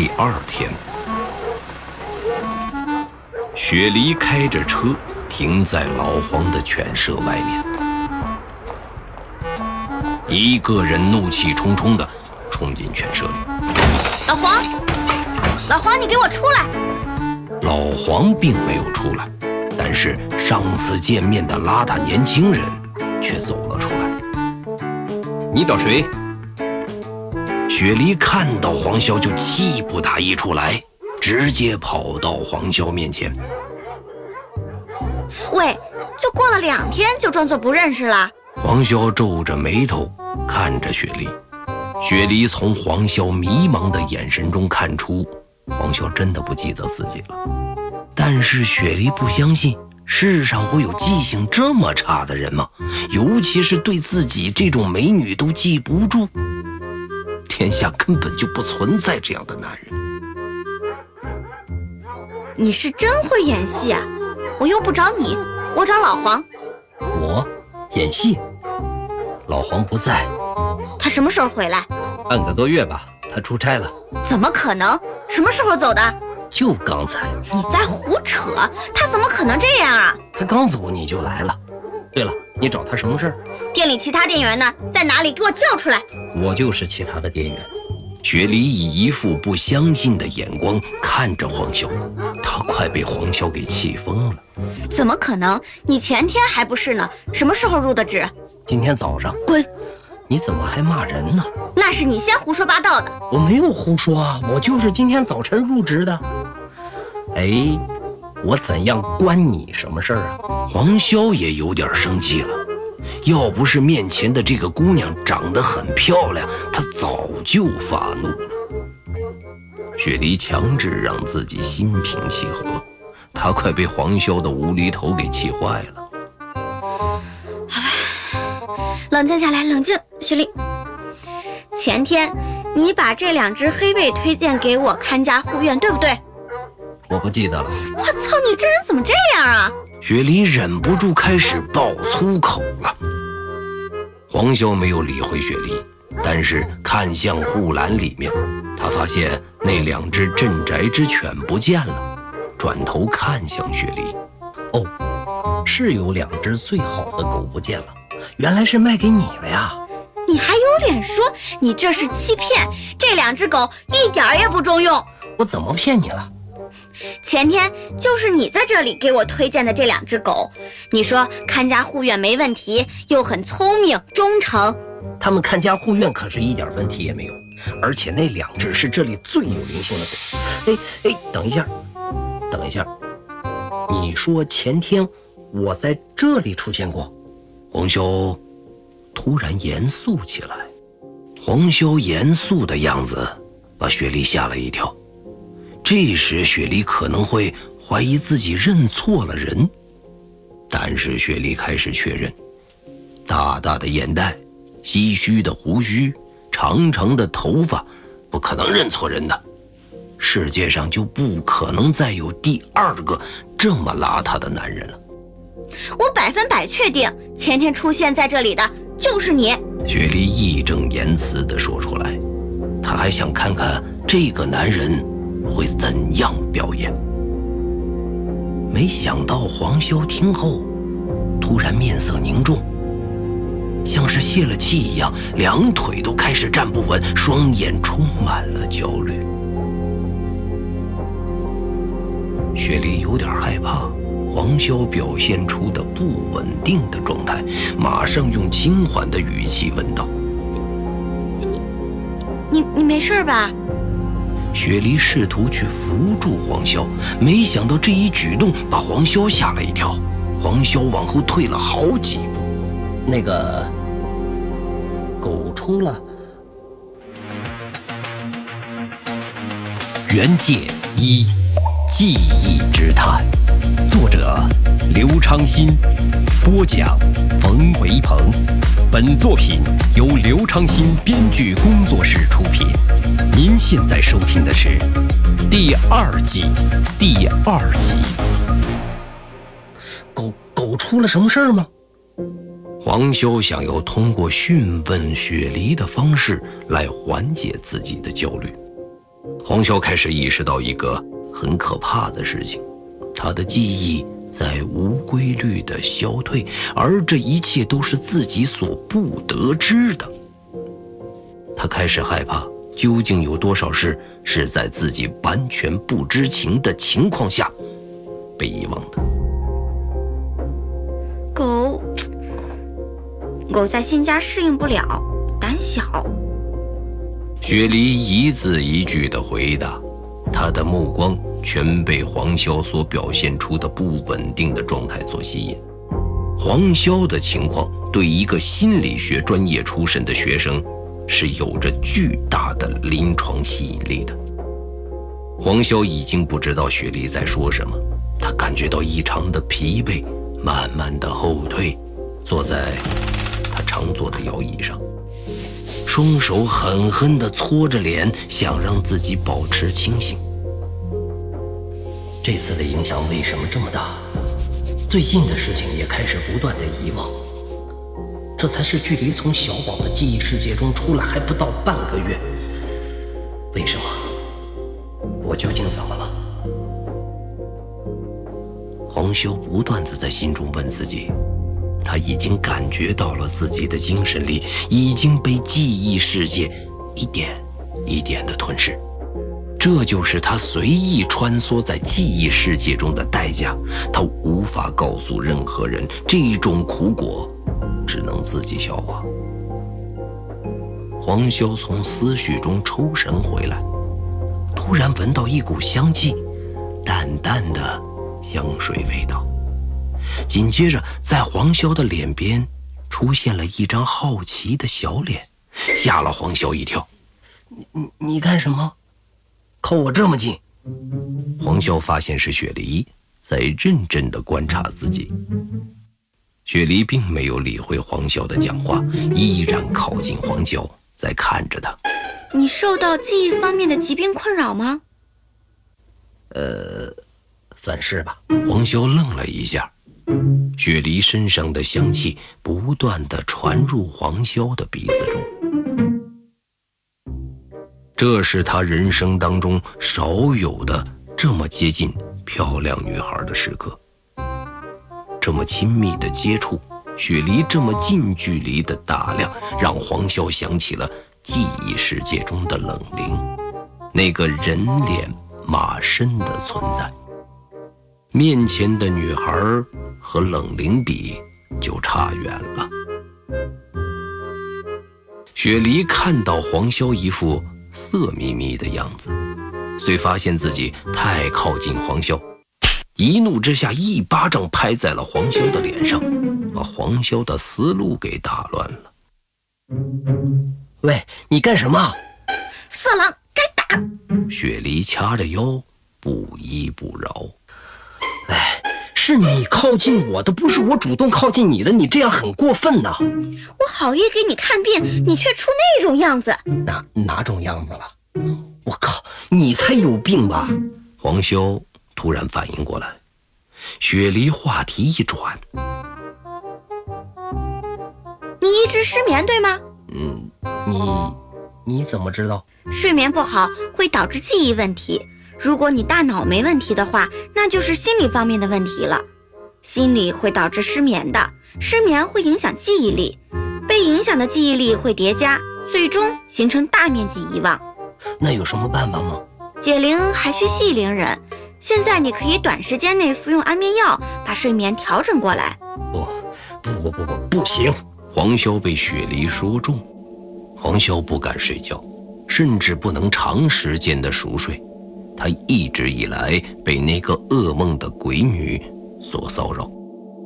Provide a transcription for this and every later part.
第二天，雪梨开着车停在老黄的犬舍外面，一个人怒气冲冲地冲进犬舍里。老黄，老黄，你给我出来！老黄并没有出来，但是上次见面的邋遢年轻人却走了出来。你找谁？雪梨看到黄潇就气不打一处来，直接跑到黄潇面前。喂，就过了两天就装作不认识了？黄潇皱着眉头看着雪梨，雪梨从黄潇迷茫的眼神中看出，黄潇真的不记得自己了。但是雪梨不相信世上会有记性这么差的人吗？尤其是对自己这种美女都记不住。天下根本就不存在这样的男人。你是真会演戏啊！我又不找你，我找老黄。我演戏？老黄不在。他什么时候回来？半个多月吧，他出差了。怎么可能？什么时候走的？就刚才。你在胡扯！他怎么可能这样啊？他刚走你就来了。对了，你找他什么事儿？店里其他店员呢？在哪里？给我叫出来！我就是其他的店员。雪梨以一副不相信的眼光看着黄潇，他快被黄潇给气疯了。怎么可能？你前天还不是呢？什么时候入的职？今天早上。滚！你怎么还骂人呢？那是你先胡说八道的。我没有胡说啊，我就是今天早晨入职的。哎，我怎样关你什么事儿啊？黄潇也有点生气了。要不是面前的这个姑娘长得很漂亮，他早就发怒了。雪梨强制让自己心平气和，她快被黄潇的无厘头给气坏了。好吧，冷静下来，冷静。雪梨，前天你把这两只黑背推荐给我看家护院，对不对？我不记得了。我操，你这人怎么这样啊？雪梨忍不住开始爆粗口了。黄潇没有理会雪梨，但是看向护栏里面，他发现那两只镇宅之犬不见了，转头看向雪梨。哦，是有两只最好的狗不见了，原来是卖给你了呀！你还有脸说你这是欺骗？这两只狗一点也不中用。我怎么骗你了？前天就是你在这里给我推荐的这两只狗，你说看家护院没问题，又很聪明忠诚。他们看家护院可是一点问题也没有，而且那两只是这里最有灵性的狗。哎哎，等一下，等一下，你说前天我在这里出现过？黄修突然严肃起来，黄修严肃的样子把雪莉吓了一跳。这时，雪梨可能会怀疑自己认错了人，但是雪梨开始确认：大大的眼袋、唏嘘的胡须、长长的头发，不可能认错人的。世界上就不可能再有第二个这么邋遢的男人了。我百分百确定，前天出现在这里的就是你。雪梨义正言辞地说出来，她还想看看这个男人。会怎样表演？没想到黄修听后，突然面色凝重，像是泄了气一样，两腿都开始站不稳，双眼充满了焦虑。雪梨有点害怕黄潇表现出的不稳定的状态，马上用轻缓的语气问道：“你，你，你没事吧？”雪梨试图去扶住黄潇，没想到这一举动把黄潇吓了一跳。黄潇往后退了好几步。那个狗出了。原界一，记忆之谈，作者刘昌新，播讲冯维鹏。本作品由刘昌新编剧工作室出品。您现在收听的是第二季第二集。狗狗出了什么事儿吗？黄修想要通过讯问雪梨的方式来缓解自己的焦虑。黄潇开始意识到一个很可怕的事情，他的记忆在无规律的消退，而这一切都是自己所不得知的。他开始害怕，究竟有多少事是在自己完全不知情的情况下被遗忘的？狗，狗在新家适应不了，胆小。雪梨一字一句的回答，他的目光全被黄潇所表现出的不稳定的状态所吸引。黄潇的情况对一个心理学专业出身的学生是有着巨大的临床吸引力的。黄潇已经不知道雪莉在说什么，他感觉到异常的疲惫，慢慢的后退，坐在他常坐的摇椅上。双手狠狠地搓着脸，想让自己保持清醒。这次的影响为什么这么大？最近的事情也开始不断的遗忘。这才是距离从小宝的记忆世界中出来还不到半个月。为什么？我究竟怎么了？黄修不断的在心中问自己。他已经感觉到了自己的精神力已经被记忆世界一点一点的吞噬，这就是他随意穿梭在记忆世界中的代价。他无法告诉任何人，这种苦果只能自己消化。黄潇从思绪中抽身回来，突然闻到一股香气，淡淡的香水味道。紧接着，在黄潇的脸边出现了一张好奇的小脸，吓了黄潇一跳。你你你干什么？靠我这么近？黄潇发现是雪梨在认真的观察自己。雪梨并没有理会黄潇的讲话，依然靠近黄潇，在看着他。你受到记忆方面的疾病困扰吗？呃，算是吧。黄潇愣了一下。雪梨身上的香气不断的传入黄潇的鼻子中，这是他人生当中少有的这么接近漂亮女孩的时刻。这么亲密的接触，雪梨这么近距离的打量，让黄潇想起了记忆世界中的冷灵，那个人脸马身的存在。面前的女孩和冷灵比就差远了。雪梨看到黄潇一副色眯眯的样子，遂发现自己太靠近黄潇，一怒之下一巴掌拍在了黄潇的脸上，把黄潇的思路给打乱了。喂，你干什么？色狼，该打！雪梨掐着腰，不依不饶。哎，是你靠近我的，不是我主动靠近你的，你这样很过分呐！我好意给你看病，你却出那种样子，哪哪种样子了？我靠，你才有病吧！黄修突然反应过来，雪梨话题一转，你一直失眠对吗？嗯，你你怎么知道？睡眠不好会导致记忆问题。如果你大脑没问题的话，那就是心理方面的问题了。心理会导致失眠的，失眠会影响记忆力，被影响的记忆力会叠加，最终形成大面积遗忘。那有什么办法吗？解铃还需系铃人。现在你可以短时间内服用安眠药，把睡眠调整过来。不，不不不不，不行！黄潇被雪梨说中，黄潇不敢睡觉，甚至不能长时间的熟睡。他一直以来被那个噩梦的鬼女所骚扰，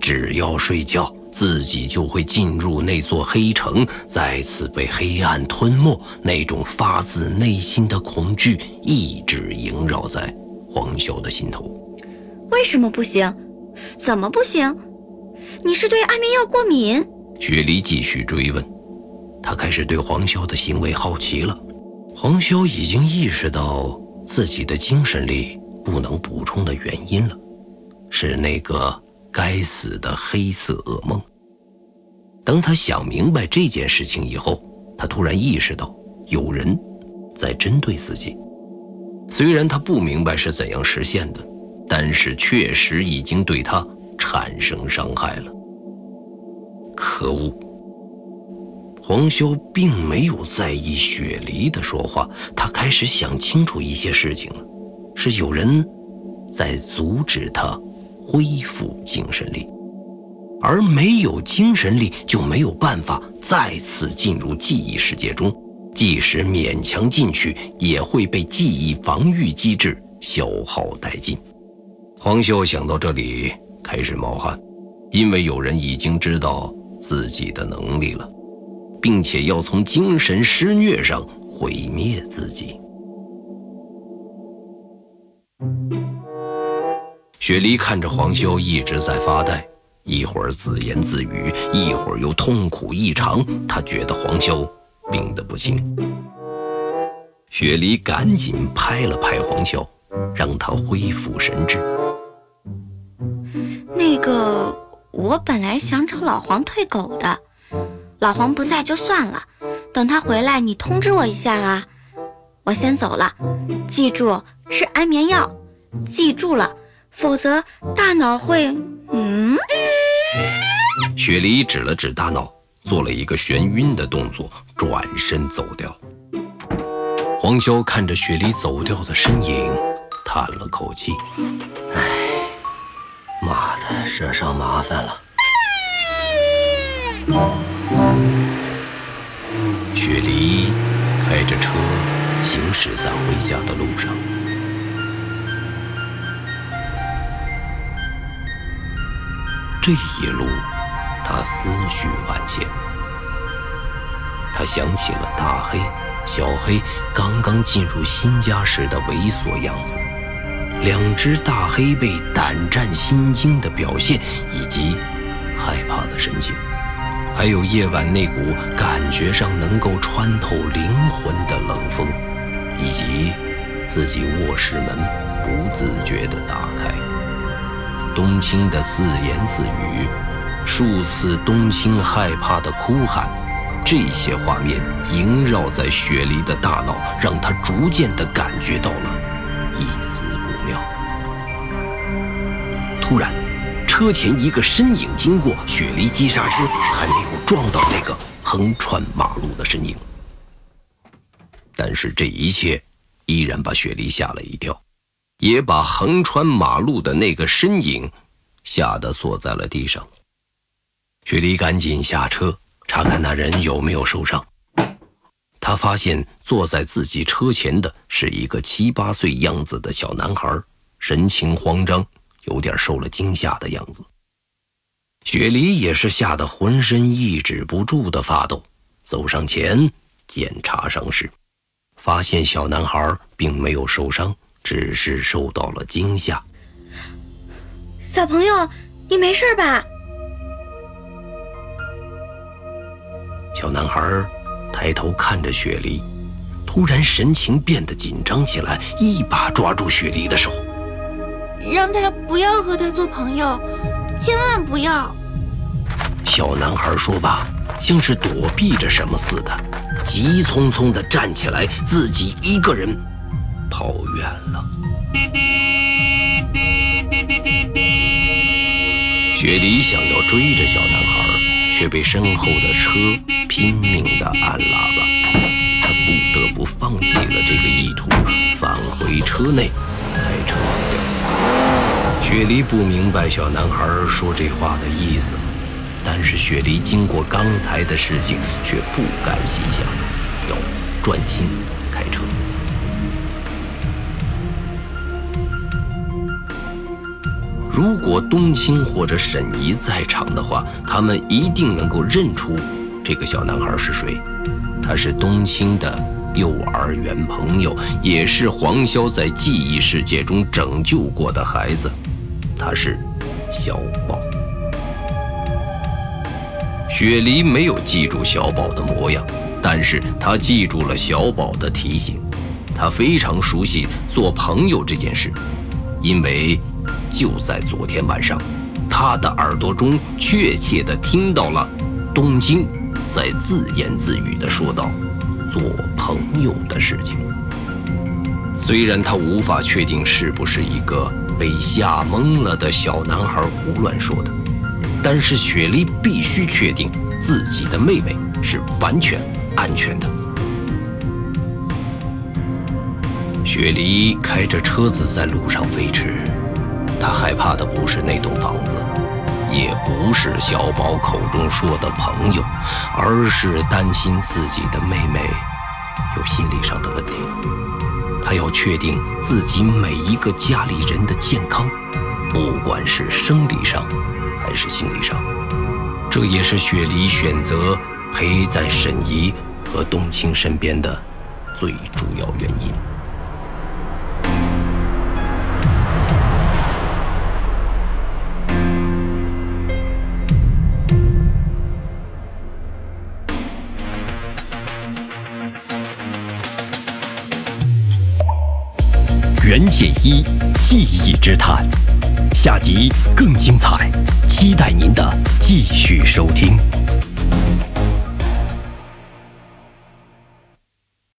只要睡觉，自己就会进入那座黑城，再次被黑暗吞没。那种发自内心的恐惧一直萦绕在黄潇的心头。为什么不行？怎么不行？你是对安眠药过敏？雪梨继续追问，他开始对黄潇的行为好奇了。黄潇已经意识到。自己的精神力不能补充的原因了，是那个该死的黑色噩梦。当他想明白这件事情以后，他突然意识到有人在针对自己。虽然他不明白是怎样实现的，但是确实已经对他产生伤害了。可恶！黄潇并没有在意雪梨的说话，他开始想清楚一些事情了，是有人在阻止他恢复精神力，而没有精神力就没有办法再次进入记忆世界中。即使勉强进去，也会被记忆防御机制消耗殆尽。黄潇想到这里，开始冒汗，因为有人已经知道自己的能力了，并且要从精神施虐上毁灭自己。雪梨看着黄潇一直在发呆，一会儿自言自语，一会儿又痛苦异常。她觉得黄潇。病得不轻，雪梨赶紧拍了拍黄潇，让他恢复神智。那个，我本来想找老黄退狗的，老黄不在就算了，等他回来你通知我一下啊。我先走了，记住吃安眠药，记住了，否则大脑会……嗯。雪梨指了指大脑。做了一个眩晕的动作，转身走掉。黄潇看着雪梨走掉的身影，叹了口气：“哎，妈的，惹上麻烦了。”雪梨开着车行驶在回家的路上，这一路。他思绪万千，他想起了大黑、小黑刚刚进入新家时的猥琐样子，两只大黑被胆战心惊的表现，以及害怕的神情，还有夜晚那股感觉上能够穿透灵魂的冷风，以及自己卧室门不自觉地打开，冬青的自言自语。数次冬青害怕的哭喊，这些画面萦绕在雪梨的大脑，让他逐渐地感觉到了一丝不妙。突然，车前一个身影经过，雪梨急刹车，还没撞到那个横穿马路的身影。但是这一切依然把雪梨吓了一跳，也把横穿马路的那个身影吓得坐在了地上。雪梨赶紧下车查看那人有没有受伤。他发现坐在自己车前的是一个七八岁样子的小男孩，神情慌张，有点受了惊吓的样子。雪梨也是吓得浑身抑制不住的发抖，走上前检查伤势，发现小男孩并没有受伤，只是受到了惊吓。小朋友，你没事吧？小男孩抬头看着雪梨，突然神情变得紧张起来，一把抓住雪梨的手，让他不要和他做朋友，千万不要。小男孩说罢，像是躲避着什么似的，急匆匆地站起来，自己一个人跑远了。雪梨想要追着小男孩，却被身后的车。拼命地按喇叭，他不得不放弃了这个意图，返回车内开车走掉。雪梨不明白小男孩说这话的意思，但是雪梨经过刚才的事情，却不敢细想，要专心开车。如果冬青或者沈怡在场的话，他们一定能够认出。这个小男孩是谁？他是冬青的幼儿园朋友，也是黄潇在记忆世界中拯救过的孩子。他是小宝。雪梨没有记住小宝的模样，但是他记住了小宝的提醒。他非常熟悉做朋友这件事，因为就在昨天晚上，他的耳朵中确切地听到了东京。在自言自语地说道：“做朋友的事情。”虽然他无法确定是不是一个被吓懵了的小男孩胡乱说的，但是雪梨必须确定自己的妹妹是完全安全的。雪梨开着车子在路上飞驰，她害怕的不是那栋房子，也不是小宝口中说的朋友，而是担心自己的妹妹有心理上的问题。她要确定自己每一个家里人的健康，不管是生理上还是心理上。这也是雪梨选择陪在沈怡和冬青身边的最主要原因。袁解一记忆之谈，下集更精彩，期待您的继续收听。